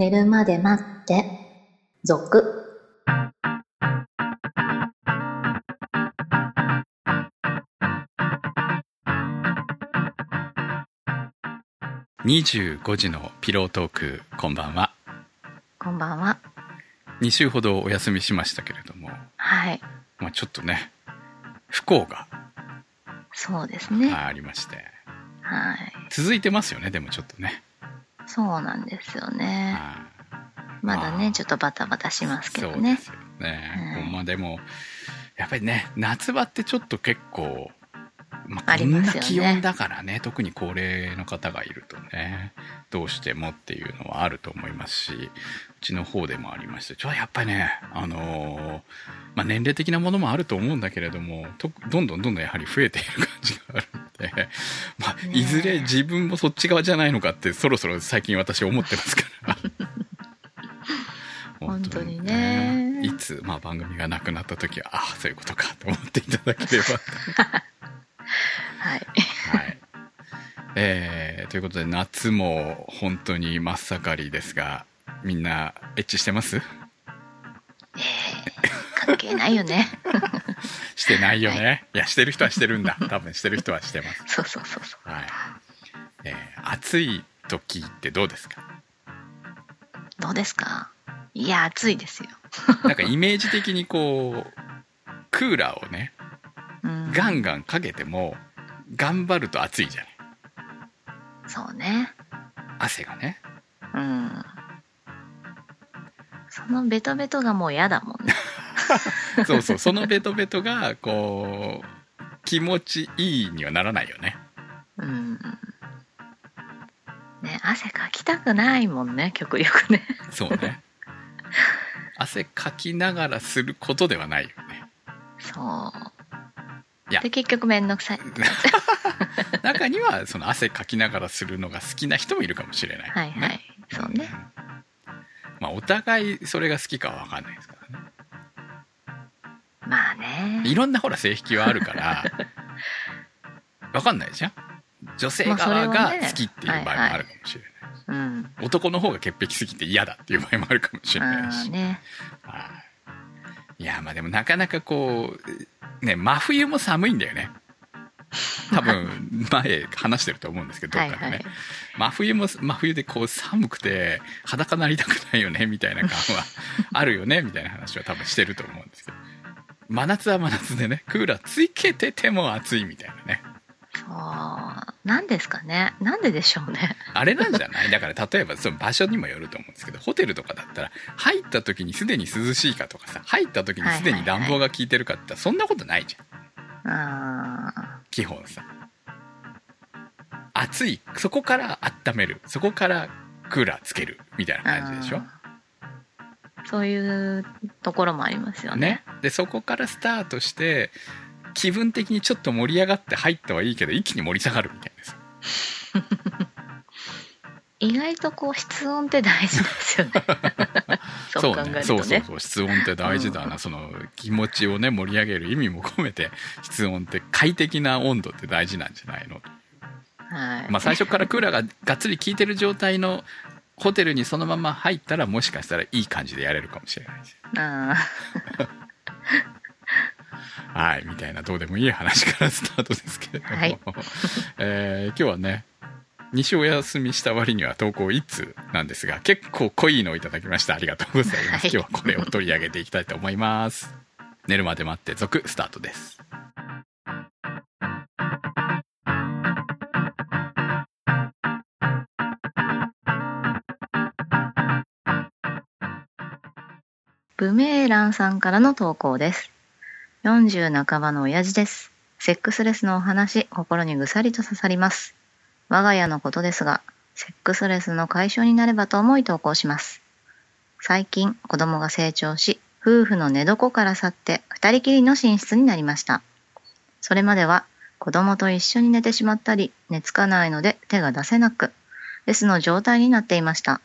寝るまで待って、続。25時のピロートークこんばんはこんばんは。2週ほどお休みしましたけれども、はい。まあ、ちょっとね不幸がそうですね。ありましてはい。続いてますよねでもちょっとね、そうなんですよね。はまだね、まあちょっとバタバタしますいけどね。そうですよね、はいまあでもやっぱりね夏場ってちょっと結構、まああ、こんな気温だからね特に高齢の方がいるとねどうしてもっていうのはあると思いますしうちの方でもありましてちょっとやっぱりねあのーまあ、年齢的なものもあると思うんだけれどもとどんどんどんどんやはり増えている感じがあるので、まあ、いずれ自分もそっち側じゃないのかってそろそろ最近私思ってますから。本当にねいつ、まあ、番組がなくなった時はああそういうことかと思っていただければ はい。はい。えーということで夏も本当に真っ盛りですがみんなエッチしてます？えー、関係ないよね。してないよね、い、やしてる人はしてるんだ 多分してる人はしてますそうそうそうそう。はい、えー暑い時ってどうですか？どうですか？いや、暑いですよ。なんかイメージ的にこうクーラーをねうん。ガンガンかけても頑張ると暑いじゃないそうね。汗がねうん。そのベトベトがもう嫌だもんね。そうそうそのベトベトがこう気持ちいいにはならないよねうん。ね、汗かきたくないもんね、極力ね。そうね汗かきながらすることではないよねそう。いやで、結局めんどくさい。中にはその汗かきながらするのが好きな人もいるかもしれない、はいはい。そうね。まあお互いそれが好きかは分かんないです。いろんなほら性癖はあるから 分かんないじゃん。女性側が好きっていう場合もあるかもしれない、うん。男の方が潔癖すぎて嫌だっていう場合もあるかもしれないあし、あね。はい。いやまあでもなかなかこうね真冬も寒いんだよね。多分 前話してると思うんですけどどっかでね、はいはい真冬も真冬でこう寒くて裸なりたくないよねみたいな感はあるよねみたいな話は多分してると思うんですけど真夏は真夏でねクーラーつけてても暑いみたいなねそう。なんですかね。なんででしょうね。あれなんじゃない？だから例えばその場所にもよると思うんですけどホテルとかだったら入った時にすでに涼しいかとかさ入った時にすでに暖房が効いてるかって言ったらそんなことないじゃんああ。基本さ暑いそこから温めるそこからクーラーつけるみたいな感じでしょ？そういうところもありますよね。ねでそこからスタートして気分的にちょっと盛り上がって入ったはいいけど一気に盛り下がるみたいなさ 意外とこう室温って大事ですよね。そう考えるとね。そうそうそう室温って大事だな、その気持ちをね盛り上げる意味も込めて室温って快適な温度って大事なんじゃないの？はい。まあ最初からクーラーががっつり効いてる状態のホテルにそのまま入ったらもしかしたらいい感じでやれるかもしれないし。あはいみたいなどうでもいい話からスタートですけれども、はい。えー今日はね2週お休みした割には投稿1通なんですが結構濃いのをいただきました。ありがとうございます、はい。今日はこれを取り上げていきたいと思います。寝るまで待って続スタートですブメーランさんからの投稿です。40半ばの親父です。セックスレスのお話、心にぐさりと刺さります。我が家のことですが、セックスレスの解消になればと思い投稿します。最近、子供が成長し、夫婦の寝床から去って二人きりの寝室になりました。それまでは、子供と一緒に寝てしまったり、寝つかないので手が出せなく、レスの状態になっていました。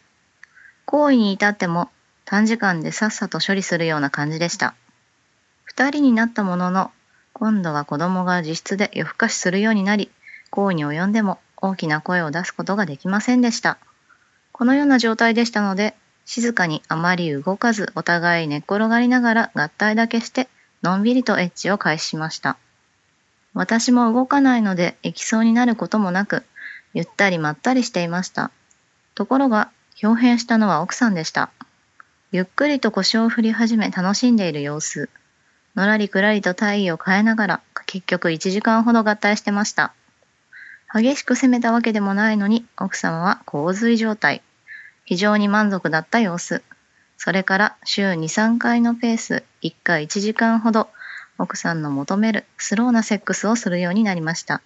行為に至っても短時間でさっさと処理するような感じでした。二人になったものの、今度は子供が自室で夜更かしするようになり、行為に及んでも大きな声を出すことができませんでした。このような状態でしたので、静かにあまり動かずお互い寝っ転がりながら合体だけしてのんびりとエッチを開始しました。私も動かないので行きそうになることもなく、ゆったりまったりしていました。ところが、表変したのは奥さんでした。ゆっくりと腰を振り始め楽しんでいる様子。のらりくらりと体位を変えながら、結局1時間ほど合体してました。激しく攻めたわけでもないのに、奥様は洪水状態。非常に満足だった様子。それから週2、3回のペース、1回1時間ほど、奥さんの求めるスローなセックスをするようになりました。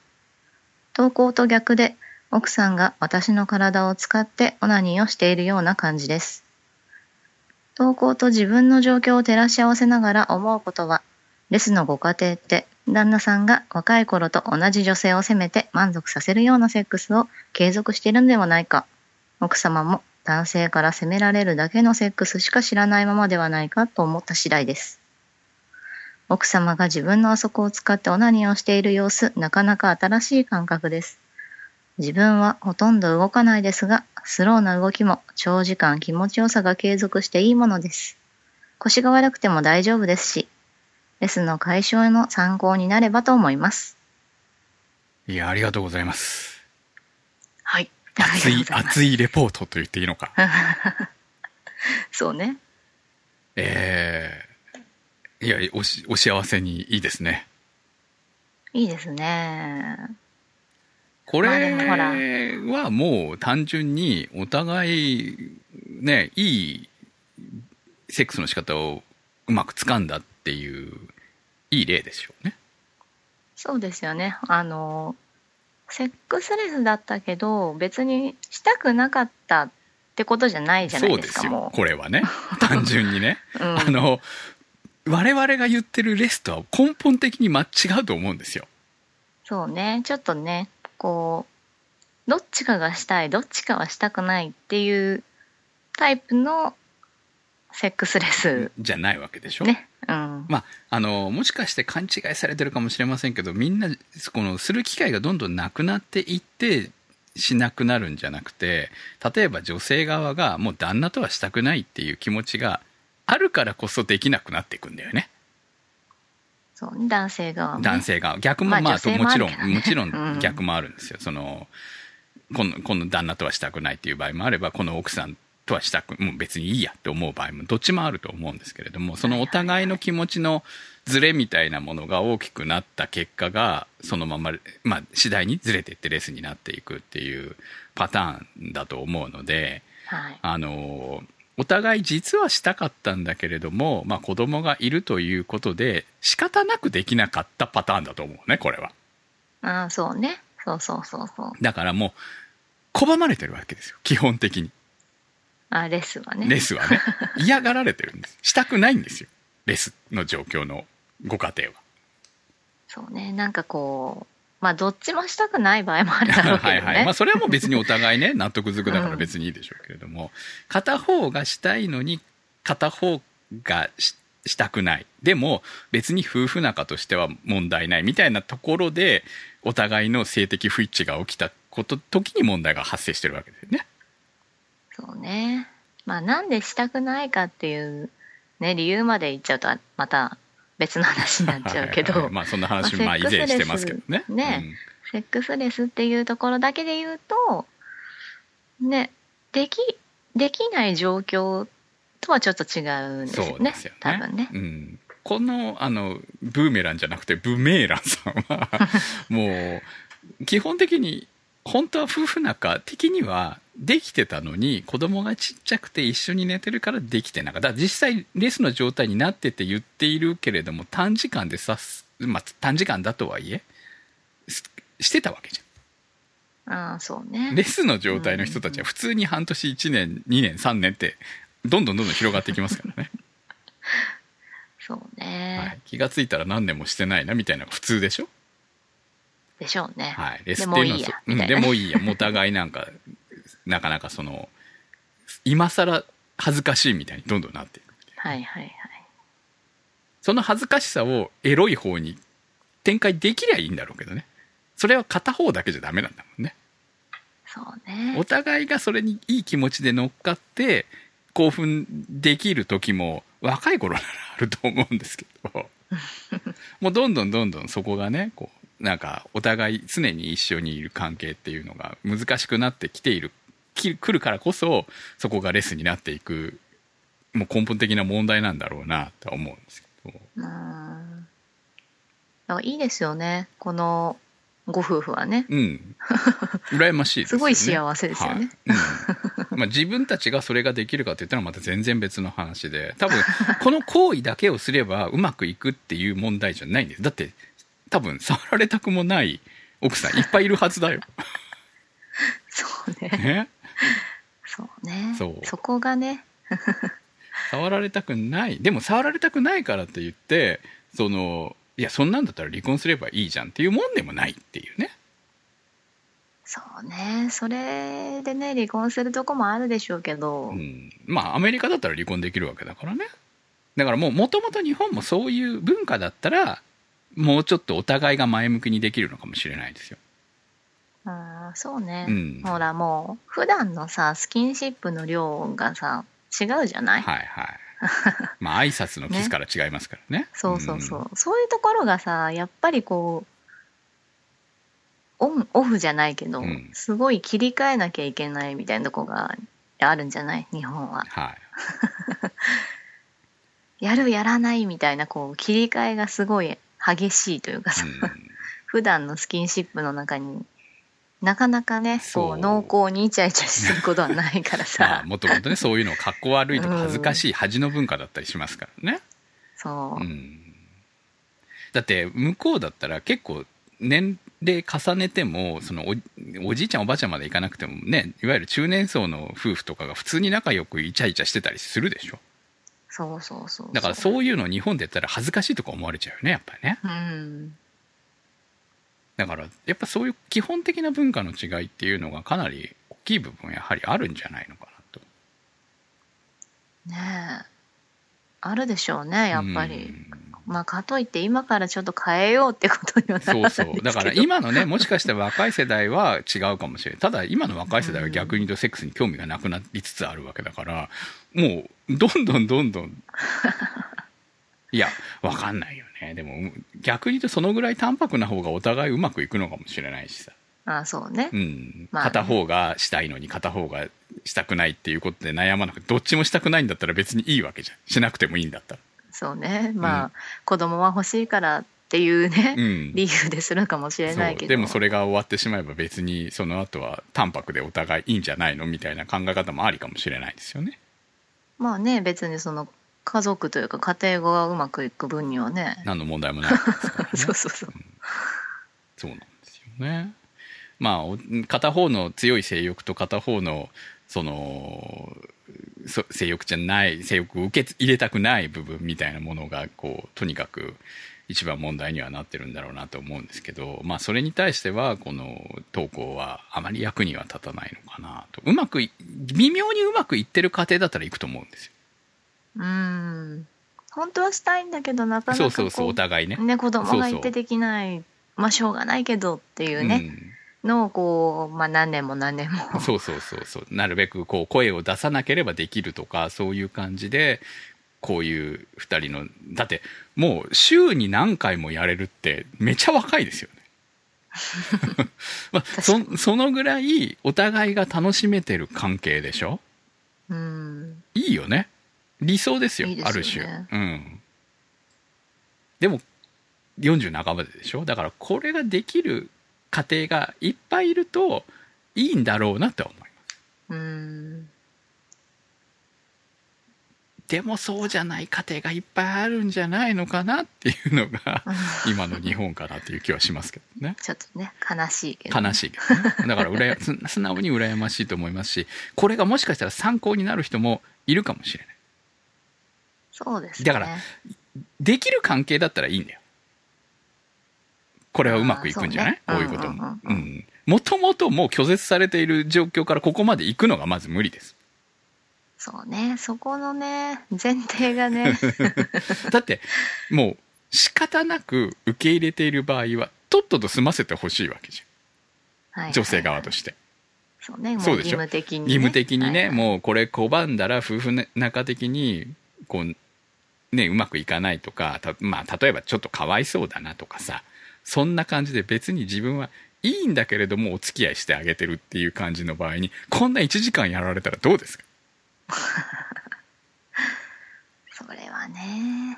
投稿と逆で、奥さんが私の体を使ってオナニーをしているような感じです。投稿と自分の状況を照らし合わせながら思うことは、レスのご家庭って旦那さんが若い頃と同じ女性を責めて満足させるようなセックスを継続しているのではないか。奥様も男性から責められるだけのセックスしか知らないままではないかと思った次第です。奥様が自分のあそこを使ってオナニーをしている様子、なかなか新しい感覚です。自分はほとんど動かないですが、スローな動きも長時間気持ちよさが継続していいものです。腰が悪くても大丈夫ですし、レスの解消の参考になればと思います。いや、ありがとうございます。はい。熱い、熱いレポートと言っていいのか。そうね。えー、いや、おし、お幸せにいいですね。いいですね。これはもう単純にお互いね、いいセックスの仕方をうまく掴んだっていういい例でしょうね。そうですよね。あの、セックスレスだったけど、別にしたくなかったってことじゃないじゃなそいうでか、ですすよも。これはね。単純にね。う。うん、あの、我々が言ってるレスとは根本的に間違うと思うんですよ。そうね。ちょっとね、こう、どっちかがしたい、どっちかはしたくないっていうタイプのセックスレスじゃないわけでしょ？ね。うん。まあ、あの、もしかして勘違いされてるかもしれませんけど、みんな、この、する機会がどんどんなくなっていって、しなくなるんじゃなくて、例えば女性側がもう旦那とはしたくないっていう気持ちがあるからこそできなくなっていくんだよね。そうね。男性側も、ね。男性側。逆もまあまあ、ももちろん、もちろうんん 逆もあるんですよ。その、この、この旦那とはしたくないっていう場合もあれば、この奥さんとはしたく、もう別にいいやって思う場合も、どっちもあると思うんですけれども、そのお互いの気持ちのズレみたいなものが大きくなった結果が、そのまま、まあ、次第にずれていってレスになっていくっていうパターンだと思うので、はい。あの、お互い実はしたかったんだけれども、まあ子供がいるということで仕方なくできなかったパターンだと思うね、これは。ああ、そうね。そうそうそうそう。だからもう拒まれてるわけですよ、基本的に。あレスはね。レスはね。嫌がられてるんです。したくないんですよ。レスの状況のご家庭は。そうね。なんかこう、まあどっちもしたくない場合もあるだろうけどね。はいはい。まあそれはもう別にお互いね、納得づくだから別にいいでしょうけれども、片方がしたいのに片方がししたくない。でも別に夫婦仲としては問題ないみたいなところで、お互いの性的不一致が起きたこと、時に問題が発生してるわけですよね。そうね。まあなんでしたくないかっていうね、理由まで言っちゃうとまた別の話になっちゃうけど、はいまあそんな話まあまあ以前してますけどね。ねセックスレスっていうところだけで言うと、ね、でき、できない状況とはちょっと違うんですよね。ね。多分ね。うん。この、あの、ブーメランじゃなくて、ブメーランさんは、もう、基本的に、本当は夫婦仲的にはできてたのに、子供がちっちゃくて一緒に寝てるからできてなかった。実際、レスの状態になってて言っているけれども、短時間でさす、まあ、短時間だとはいえ、ししてたわけじゃん。ああ、そうね。レスの状態の人たちは普通に半年、1年、2年、3年って、どんどんどんどん広がっていきますからね。そうはね。い、気がついたら何年もしてないなみたいなのが普通でしょ？でしょうね。はい。レスでっていうのはもいいやそうんでもいいや。お互いなんか、なかなかその、今更恥ずかしいみたいにどんどんなっていく。はいはいはい。その恥ずかしさをエロい方に展開できりゃいいんだろうけどね。それは片方だけじゃダメなんだもんね。そうねお。互いがそれにいい気持ちで乗っかって、興奮できる時も若い頃ならあると思うんですけど、もうどんどんどんどんそこがね、こう、なんかお互い常に一緒にいる関係っていうのが難しくなってきている、き来るからこそ、そこがレスになっていく、もう根本的な問題なんだろうなとは思うんですけど。うん。いいですよね。このご夫婦はね。うん。羨ましいですよね。すごい幸せですよねはいうんまあ自分たちがそれができるかって言ったらまた全然別の話で、多分この行為だけをすればうまくいくっていう問題じゃないんです。だって多分触られたくもない奥さんいっぱいいるはずだよ。そうね。ね？そうね。そうそこがね。触られたくない。でも触られたくないからって言って、その、いや、そんなんだったら離婚すればいいじゃんっていうもんでもないっていうね。そうね。それでね、離婚するとこもあるでしょうけど。うん、まあアメリカだったら離婚できるわけだからねだからもうもともと日本もそういう文化だったらもうちょっとお互いが前向きにできるのかもしれないですよ。あーそうね、うん。ほらもう普段のさスキンシップの量がさ違うじゃない、はいはい。まあ挨拶のキスから違いますからね。そうそうそう、そういうところがさやっぱりこうオンオフじゃないけど、うん。すごい切り替えなきゃいけないみたいなとこがあるんじゃない？日本は。はい。やるやらないみたいなこう切り替えがすごい激しいというかさ、うん。普段のスキンシップの中になかなかねそうこう。濃厚にイチャイチャすることはないからまあさもともとねそういうの格好悪いとかうん。恥ずかしい恥の文化だったりしますからね。そう、うん。だって向こうだったら結構年齢重ねてもそのおおじいちゃんおばあちゃんまでいかなくてもねいわゆる中年層の夫婦とかが普通に仲良くイチャイチャしてたりするでしょそうそうそうだからそういうの日本でやったら恥ずかしいとか思われちゃうよねやっぱりね。うん。だからやっぱそういう基本的な文化の違いっていうのがかなり大きい部分やはりあるんじゃないのかなと。ねえ。あるでしょうねやっぱり、うんまあかといって今からちょっと変えようってことにはならそうそう。だから今のねもしかしたら若い世代は違うかもしれない。ただ今の若い世代は逆に言うとセックスに興味がなくなりつつあるわけだからもうどんどんどんどん。いやわかんないよね。でも逆に言うとそのぐらい淡白な方がお互いうまくいくのかもしれないしさ、あそうね、うん。まあね片方がしたいのに片方がしたくないっていうことで悩まなくてどっちもしたくないんだったら別にいいわけじゃん。しなくてもいいんだったらそうね。まあ、子供は欲しいからっていうね、うん。理由でするかもしれないけど。でもそれが終わってしまえば別にその後は淡白でお互いいいんじゃないのみたいな考え方もありかもしれないですよね。まあね別にその家族というか家庭がうまくいく分にはね。何の問題もないですからね。そうそうそう。そうなんですよね。まあお片方の強い性欲と片方のそのそ性欲じゃない性欲を受け入れたくない部分みたいなものがこうとにかく一番問題にはなってるんだろうなと思うんですけど、まあ、それに対してはこの投稿はあまり役には立たないのかなと。うまくい微妙にうまくいってる家庭だったらいくと思うんですよ。うん。本当はしたいんだけどなかなかこそうそうそうお互いね。ね子供がいてできない。まあしょうがないけどっていうね、のをこう、まあ、何年も何年も。うん、そうそうそうそう。なるべくこう声を出さなければできるとかそういう感じでこういう2人のだってもう週に何回もやれるってめちゃ若いですよね。まあ、そそのぐらいお互いが楽しめてる関係でしょ？うん。いいよね。理想ですよね。ある種。うん。でも40半ばででしょ？だからこれができる家庭がいっぱいいるといいんだろうなって思いますうん。でもそうじゃない家庭がいっぱいあるんじゃないのかなっていうのが今の日本かなっていう気はしますけどね。ちょっとね悲しいけど悲しいけどね。だからうらやす素直に羨ましい。と思い。ますしこれがもしかしたら参考になる人もい。るかもしれない。そうですねだからできる関係だったらい。い。んだよこれはうまくいくんじゃない、ね。こういうことも。もともともう拒絶されている状況からここまで行くのがまず無理です。そうね。そこのね前提がね。だってもう仕方なく受け入れている場合はとっとと済ませてほしいわけじゃん。はい女性側として、そうね。もうそうでしょ？義務的に、ね、義務的にね、はいはい。もうこれ拒んだら夫婦仲的にこうねうまくいかないとかたまあ例えばちょっとかわいそうだなとかさそんな感じで別に自分はいいんだけれどもお付き合いしてあげてるっていう感じの場合にこんな1時間やられたらどうですか？それはね。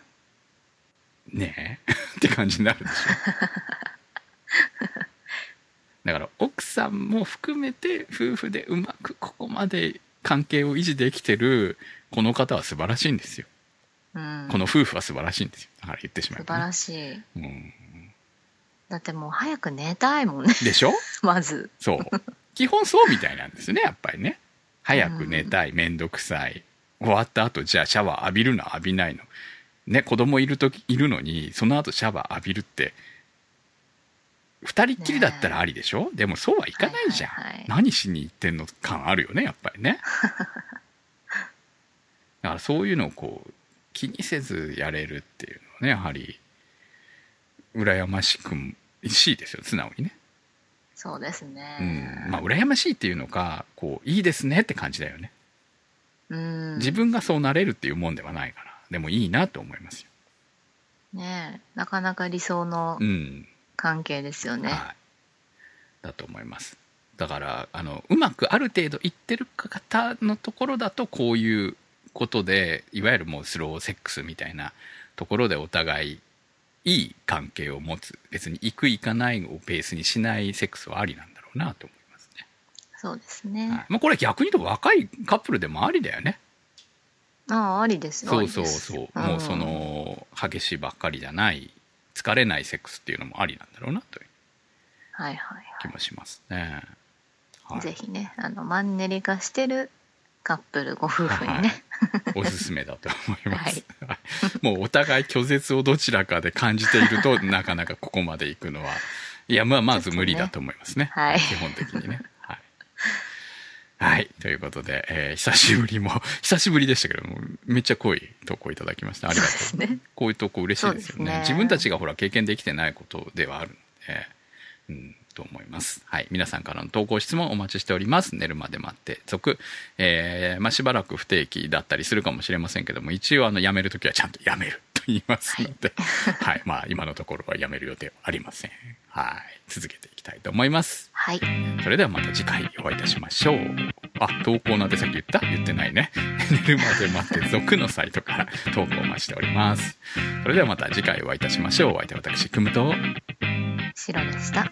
ねえ。って感じになるでしょ。だから奥さんも含めて夫婦でうまくここまで関係を維持できてるこの方は素晴らしいんですよ。うん。この夫婦は素晴らしいんですよ。だから言ってしまえ素晴ばね、らしい。うん、だってもう早く寝たいもんね。でしょ？まず。そう。基本そうみたいなんですねやっぱりね。早く寝たい面倒くさい。終わった後じゃあシャワー浴びるの浴びないの。ね子供いる時いるのにその後シャワー浴びるって二人っきりだったらありでしょ、でもそうはいかないじゃん、はいはいはい。何しに行ってんの感あるよねやっぱりね。だからそういうのをこう気にせずやれるっていうのはねやはり羨ましくしいですよ素直にね。そうですね。うん、まあ羨ましいっていうのかこういいですねって感じだよね、うん。自分がそうなれるっていうもんではないからでもいいなと思いますよ。ねえなかなか理想のうん、関係ですよね、はい。だと思います。だからあのうまくある程度いってる方のところだとこういうことでいわゆるもうスローセックスみたいなところでお互いいい関係を持つ。別に行く行かないをベースにしないセックスはありなんだろうなと思いますね。そうですね、はい。まあ、これ逆に言うと若いカップルでもありだよね。ああありですよ。そうそうそう、もうその激しいばっかりじゃない疲れないセックスっていうのもありなんだろうなというはいはい気もしますね、ははい。い、ぜひねあのマンネリ化してるカップルご夫婦にね、おすすめだと思います、はい。もうお互い拒絶をどちらかで感じていると なかなかここまで行くのはいやまあまず無理だと思いますね。はい。基本的にね。はい。はい。ということで、えー久しぶりも、久しぶりでしたけども、めっちゃ濃い投稿いただきました。ありがとう。そうね。こういう投稿嬉しいですよね。ね。自分たちがほら経験できてないことではあるので、うん、と思います。はい。皆さんからの投稿質問お待ちしております。寝るまで待って、続。えーまあ、しばらく不定期だったりするかもしれませんけども、一応あの、辞めるときはちゃんと辞めると言いますので、はい、まあ、今のところは辞める予定はありません。はい。続けていきたいと思います。はいそれではまた次回お会いいたしましょう。あ、投稿なんてさっき言った？言ってないね。寝るまで待って、続のサイトから投稿をお待ちしております。それではまた次回お会いいたしましょう。お相手は私、くむと、白でした